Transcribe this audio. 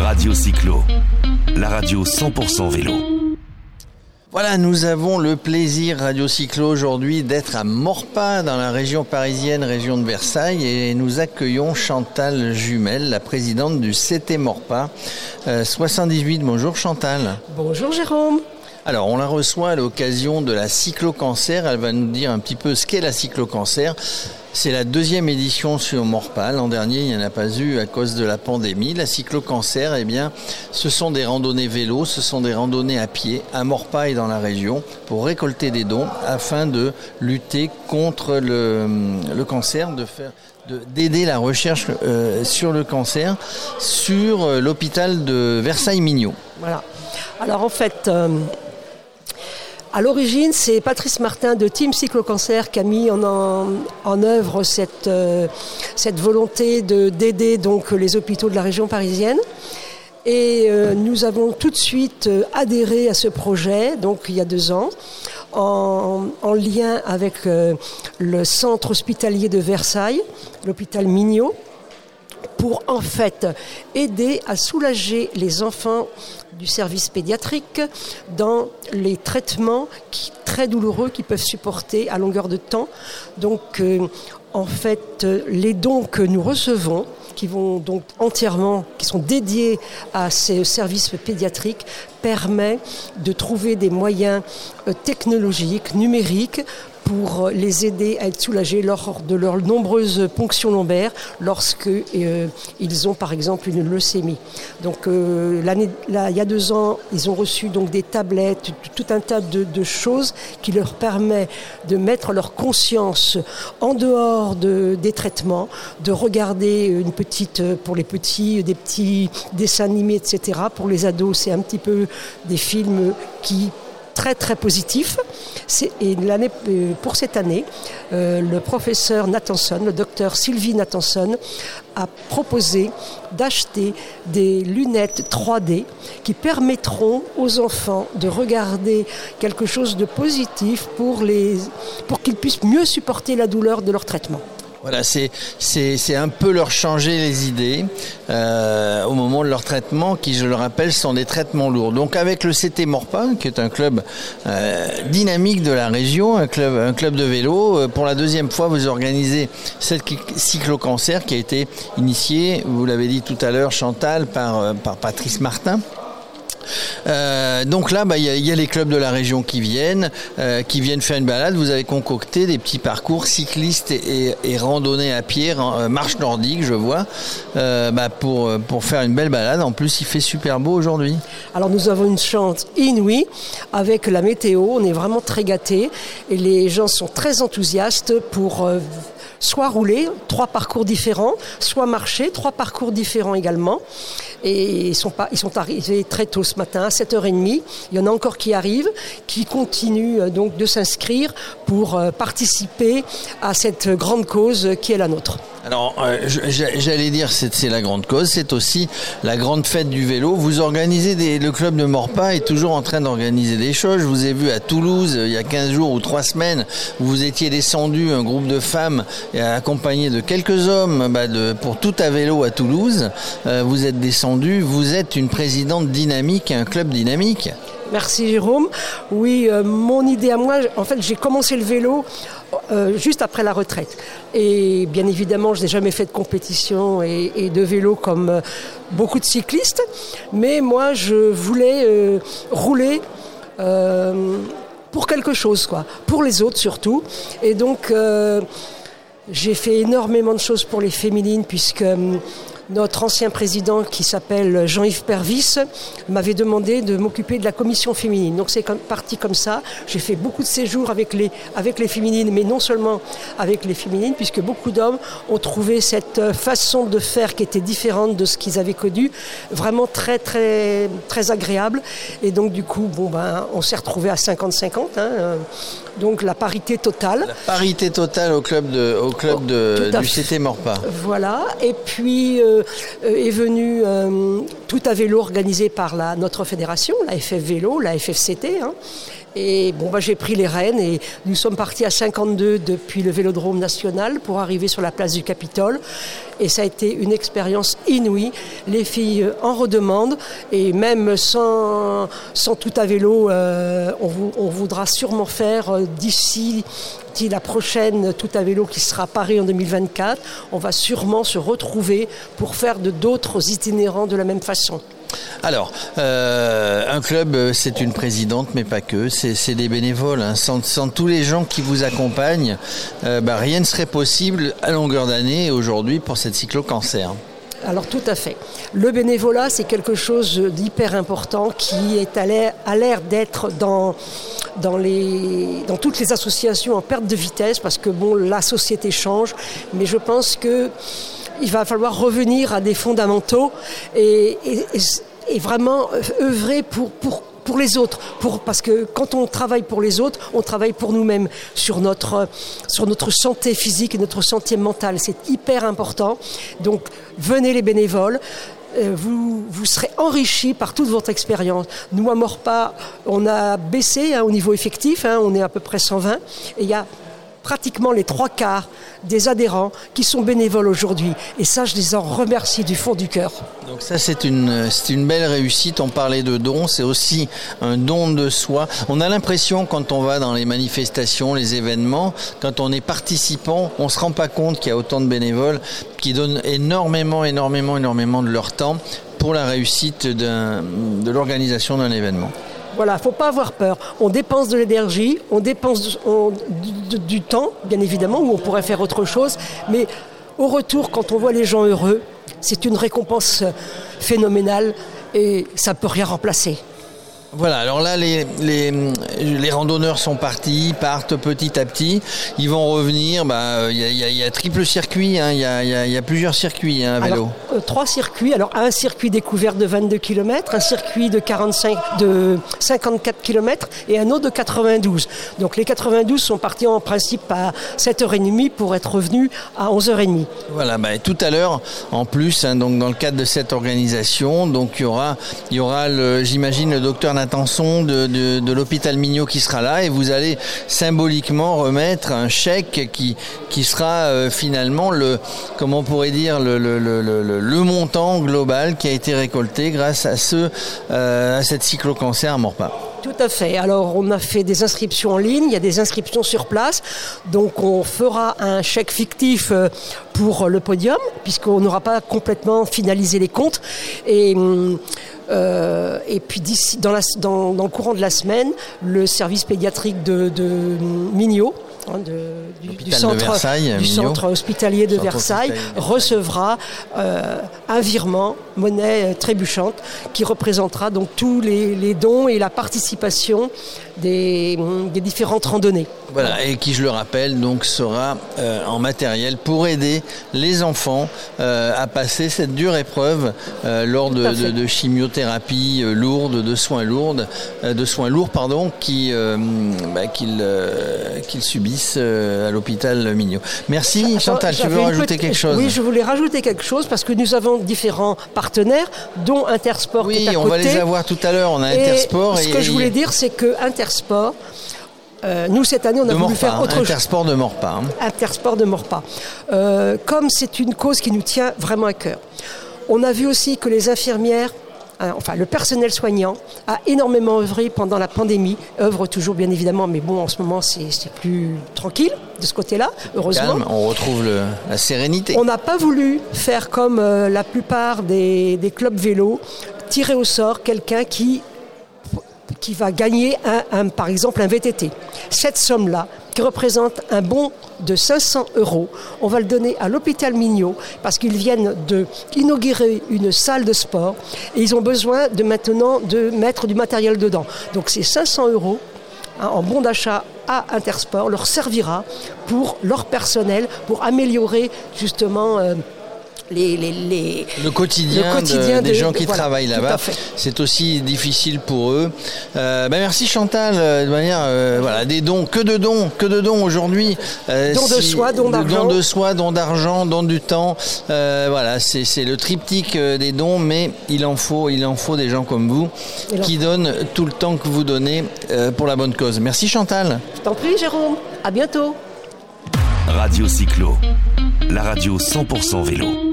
Radio Cyclo, la radio 100% vélo. Voilà, nous avons le plaisir Radio Cyclo aujourd'hui d'être à Morpas dans la région parisienne, région de Versailles et nous accueillons Chantal Jumel, la présidente du CT Morpas 78. Bonjour Chantal. Bonjour Jérôme. Alors, on la reçoit à l'occasion de la cyclo-cancer. Elle va nous dire un petit peu ce qu'est la cyclo-cancer. C'est la deuxième édition sur Morpa. L'an dernier, il n'y en a pas eu à cause de la pandémie. La cyclo-cancer, eh bien, ce sont des randonnées vélo, ce sont des randonnées à pied à Morpa et dans la région pour récolter des dons afin de lutter contre le, cancer, de faire d'aider la recherche euh, sur le cancer sur euh, l'hôpital de Versailles-Mignot. Voilà. Alors en fait, euh, à l'origine, c'est Patrice Martin de Team Cyclo-Cancer qui a mis en, œuvre cette, euh, volonté d'aider donc les hôpitaux de la région parisienne. Et euh, nous avons tout de suite euh, adhéré à ce projet, donc il y a deux ans, en lien avec le centre hospitalier de Versailles, l'hôpital Mignot, pour en fait aider à soulager les enfants du service pédiatrique dans les traitements très douloureux qu'ils peuvent supporter à longueur de temps. Donc euh, en fait les dons que nous recevons qui vont donc entièrement, qui sont dédiés à ces services pédiatriques, permet de trouver des moyens euh, technologiques, numériques, pour les aider à être soulagés lors de leurs nombreuses ponctions lombaires lorsque euh, ils ont par exemple une leucémie. Donc euh, il y a deux ans, ils ont reçu donc des tablettes, tout un tas de, choses qui leur permet de mettre leur conscience en dehors de, des traitements, de regarder une petite pour les petits des petits dessins animés, etc. Pour les ados, c'est un petit peu des films qui très très positif. Et euh, pour cette année, euh, le professeur Nathanson, le docteur Sylvie Nathanson, a proposé d'acheter des lunettes 3D qui permettront aux enfants de regarder quelque chose de positif pour qu'ils puissent mieux supporter la douleur de leur traitement. Voilà, c'est un peu leur changer les idées euh, au moment de leur traitement, qui, je le rappelle, sont des traitements lourds. Donc avec le CT Morpa, qui est un club euh, dynamique de la région, un club un club de vélo, euh, pour la deuxième fois, vous organisez cette cyclo-cancer qui a été initié, vous l'avez dit tout à l'heure, Chantal, par par Patrice Martin. Euh, donc là, bah, il y, a les clubs de la région qui viennent, euh, qui viennent faire une balade. Vous avez concocté des petits parcours cyclistes et, randonnées à pied, euh, marche nordique, je vois, bah, pour, pour faire une belle balade. En plus, il fait super beau aujourd'hui. Alors nous avons une chance inouïe avec la météo. On est vraiment très gâtés et les gens sont très enthousiastes pour soit rouler, trois parcours différents, soit marcher, trois parcours différents également. Et ils sont, pas, ils sont arrivés très tôt ce matin, à 7h30. Il y en a encore qui arrivent, qui continuent euh, donc de s'inscrire pour euh, participer à cette grande cause qui est la nôtre. Alors, euh, j'allais dire, c'est la grande cause, c'est aussi la grande fête du vélo. Vous organisez des, le club de Morpa est toujours en train d'organiser des choses. Je vous ai vu à Toulouse il y a 15 jours ou 3 semaines, où vous étiez descendu, un groupe de femmes, accompagné de quelques hommes bah, pour tout à vélo à Toulouse. vous êtes descendu vous êtes une présidente dynamique, un club dynamique. Merci Jérôme. Oui, euh, mon idée à moi, en fait, j'ai commencé le vélo euh, juste après la retraite. Et bien évidemment, je n'ai jamais fait de compétition et, de vélo comme euh, beaucoup de cyclistes. Mais moi, je voulais rouler pour quelque chose, quoi. Pour les autres surtout. Et donc, j'ai fait énormément de choses pour les féminines puisque notre ancien président, qui s'appelle Jean-Yves Pervis, m'avait demandé de m'occuper de la commission féminine. Donc c'est parti comme ça. J'ai fait beaucoup de séjours avec les, féminines, mais non seulement avec les féminines, puisque beaucoup d'hommes ont trouvé cette façon de faire qui était différente de ce qu'ils avaient connu, vraiment très, très, très agréable. Et donc du coup, bon, ben, on s'est retrouvé à 50-50. Hein, donc la parité totale. La parité totale au club, de, au club de, du CT Morpa. Voilà. Et puis euh, est venu euh, tout à vélo organisé par la, notre fédération, la FF Vélo, la FFCT. Hein. Et bon, bah, j'ai pris les rênes et nous sommes partis à 52 depuis le Vélodrome national pour arriver sur la place du Capitole. Et ça a été une expérience inouïe. Les filles en redemandent et même sans, tout à vélo, euh, on, voudra sûrement faire euh, d'ici la prochaine tout à vélo qui sera à Paris en 2024, on va sûrement se retrouver pour faire d'autres itinérants de la même façon. Alors, euh, un club, euh, c'est une présidente, mais pas que. C'est des bénévoles. Hein. Sans, tous les gens qui vous accompagnent, euh, bah, rien ne serait possible à longueur d'année aujourd'hui pour cette cyclo-cancer. Alors tout à fait. Le bénévolat, c'est quelque chose d'hyper important qui est à l'air d'être dans, dans, dans toutes les associations en perte de vitesse parce que bon, la société change, mais je pense que il va falloir revenir à des fondamentaux et, vraiment œuvrer pour, pour, pour les autres, pour, parce que quand on travaille pour les autres, on travaille pour nous-mêmes, sur notre, sur notre santé physique et notre santé mentale. C'est hyper important. Donc venez les bénévoles. Euh, vous, vous serez enrichis par toute votre expérience. Nous, à Morpa, on a baissé hein, au niveau effectif, hein, on est à peu près 120, et il y a pratiquement les trois quarts des adhérents qui sont bénévoles aujourd'hui. Et ça, je les en remercie du fond du cœur. Donc ça, c'est une, belle réussite. On parlait de don, c'est aussi un don de soi. On a l'impression, quand on va dans les manifestations, les événements, quand on est participant, on ne se rend pas compte qu'il y a autant de bénévoles qui donnent énormément, énormément, énormément de leur temps pour la réussite de l'organisation d'un événement. Voilà, faut pas avoir peur. On dépense de l'énergie, on dépense du, temps, bien évidemment, où on pourrait faire autre chose, mais au retour, quand on voit les gens heureux, c'est une récompense phénoménale et ça ne peut rien remplacer. Voilà, alors là, les, les, les, randonneurs sont partis, partent petit à petit. Ils vont revenir. Bah, il y, a, y, a, triple circuit. Hein. Il y, a, y, a, plusieurs circuits hein, à vélo. Euh, trois circuits. Alors, un circuit découvert de 22 km, un circuit de 45, de 54 km et un autre de 92. Donc, les 92 sont partis en principe à 7h30 pour être revenus à 11h30. Voilà, bah, tout à l'heure, en plus, hein, donc dans le cadre de cette organisation, donc il y aura, y aura, j'imagine, le docteur attention de, de, l'hôpital Mignot qui sera là et vous allez symboliquement remettre un chèque qui, qui sera euh, finalement le, comment on pourrait dire, le, le, le, montant global qui a été récolté grâce à, ce, euh, à cette cyclo-cancer à Morpa. Tout à fait. Alors, on a fait des inscriptions en ligne, il y a des inscriptions sur place. Donc, on fera un chèque fictif euh, pour le podium, puisqu'on n'aura pas complètement finalisé les comptes. Et. Hum, euh, et puis d'ici, dans, dans, dans, le courant de la semaine, le service pédiatrique de, de Mignot, hein, du, centre, du centre, hospitalier de Versailles. recevra euh, un virement monnaie trébuchante qui représentera donc tous les, les dons et la participation des, des, différentes randonnées. Voilà, et qui, je le rappelle, donc sera euh, en matériel pour aider les enfants euh, à passer cette dure épreuve euh, lors de, de, de, chimiothérapie lourde, de soins lourds, de soins lourds, pardon, qui bah, qu'ils subissent à l'hôpital Mignot. Merci, Chantal. Tu veux rajouter quelque chose Oui, je voulais rajouter quelque chose parce que nous avons différents partenaires, dont Intersport. Oui, qui est à on va les avoir tout à l'heure. On a Intersport. Et, ce que je voulais dire, c'est que Intersport. Euh, nous, cette année, on a voulu faire autre chose. Intersport de Morpa. Hein. Intersport de Morpa. Euh, comme c'est une cause qui nous tient vraiment à cœur. On a vu aussi que les infirmières enfin le personnel soignant a énormément œuvré pendant la pandémie, œuvre toujours bien évidemment, mais bon en ce moment c'est plus tranquille de ce côté-là, heureusement. on retrouve la sérénité. On n'a pas voulu faire comme la plupart des, des clubs vélos, tirer au sort quelqu'un qui qui va gagner, un, par exemple, un VTT. Cette somme-là, représente un bon de 500 euros, on va le donner à l'hôpital Mignot parce qu'ils viennent d'inaugurer une salle de sport et ils ont besoin de maintenant de mettre du matériel dedans. Donc ces 500 euros hein, en bon d'achat à Intersport leur servira pour leur personnel, pour améliorer justement... Euh, les, les, les- le quotidien, Le quotidien de- des de- gens de- qui voilà, travaillent là-bas. C'est aussi difficile pour eux. Euh, ben merci Chantal. euh, De manière, euh, voilà, des dons, que de dons, que de dons aujourd'hui. Euh, Dons de soi, dons d'argent. Dons de soi, dons d'argent, dons du temps. Euh, voilà, c'est le triptyque des dons, mais il en faut, il en faut des gens comme vous qui donnent tout le temps que vous donnez euh, pour la bonne cause. Merci Chantal. Je t'en prie, Jérôme. À bientôt. Radio Cyclo, la radio 100% vélo.